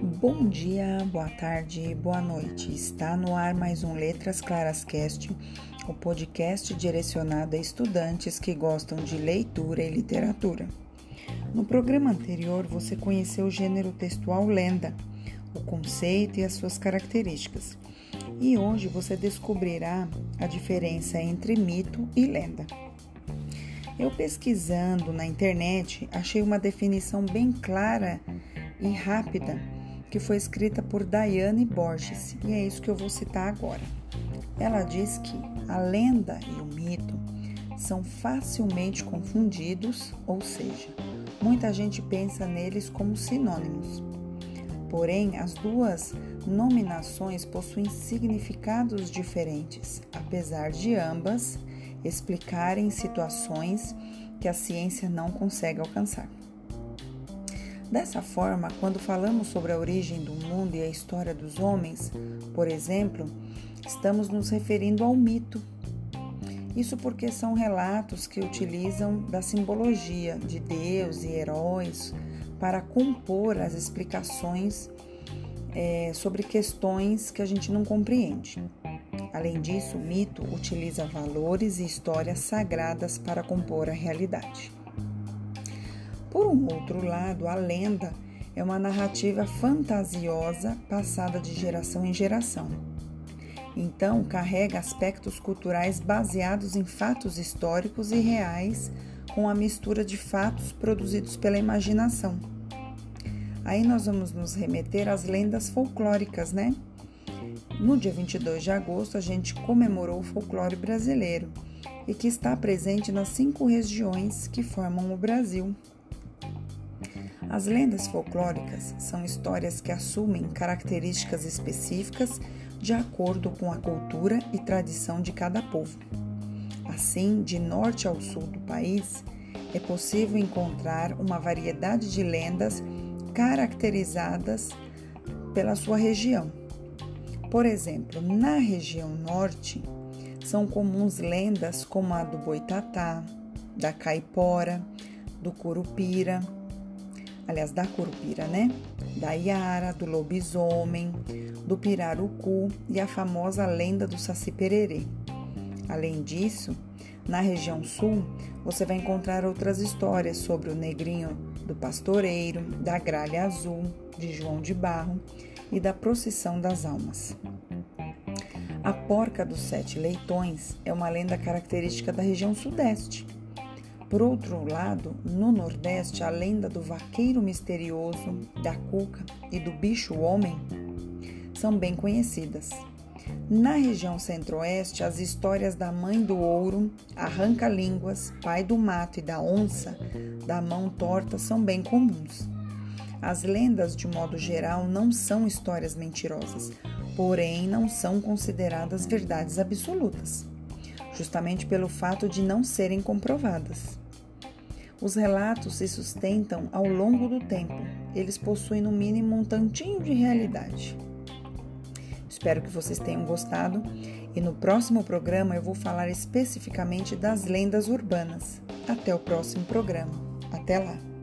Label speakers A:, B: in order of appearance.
A: Bom dia, boa tarde, boa noite. Está no ar mais um Letras Claras Cast, o podcast direcionado a estudantes que gostam de leitura e literatura. No programa anterior, você conheceu o gênero textual lenda, o conceito e as suas características. E hoje você descobrirá a diferença entre mito e lenda. Eu pesquisando na internet, achei uma definição bem clara e rápida que foi escrita por Diane Borges, e é isso que eu vou citar agora. Ela diz que a lenda e o mito são facilmente confundidos, ou seja, muita gente pensa neles como sinônimos. Porém, as duas nominações possuem significados diferentes, apesar de ambas explicarem situações que a ciência não consegue alcançar. Dessa forma, quando falamos sobre a origem do mundo e a história dos homens, por exemplo, estamos nos referindo ao mito. Isso porque são relatos que utilizam da simbologia de Deus e heróis para compor as explicações é, sobre questões que a gente não compreende. Além disso, o mito utiliza valores e histórias sagradas para compor a realidade. Por um outro lado, a lenda é uma narrativa fantasiosa passada de geração em geração. Então, carrega aspectos culturais baseados em fatos históricos e reais, com a mistura de fatos produzidos pela imaginação. Aí nós vamos nos remeter às lendas folclóricas, né? No dia 22 de agosto, a gente comemorou o folclore brasileiro e que está presente nas cinco regiões que formam o Brasil. As lendas folclóricas são histórias que assumem características específicas de acordo com a cultura e tradição de cada povo. Assim, de norte ao sul do país, é possível encontrar uma variedade de lendas caracterizadas pela sua região. Por exemplo, na região norte, são comuns lendas como a do boitatá, da caipora, do curupira, aliás, da curupira, né? Da iara, do lobisomem, do pirarucu e a famosa lenda do saci pererê. Além disso, na região sul, você vai encontrar outras histórias sobre o negrinho do pastoreiro, da gralha azul, de João de Barro e da procissão das almas. A porca dos sete leitões é uma lenda característica da região sudeste por outro lado, no Nordeste, a lenda do vaqueiro misterioso, da cuca e do bicho-homem são bem conhecidas. Na região centro-oeste, as histórias da mãe do ouro, arranca-línguas, pai do mato e da onça, da mão torta, são bem comuns. As lendas, de modo geral, não são histórias mentirosas, porém não são consideradas verdades absolutas justamente pelo fato de não serem comprovadas. Os relatos se sustentam ao longo do tempo, eles possuem no mínimo um tantinho de realidade. Espero que vocês tenham gostado e no próximo programa eu vou falar especificamente das lendas urbanas. Até o próximo programa. Até lá!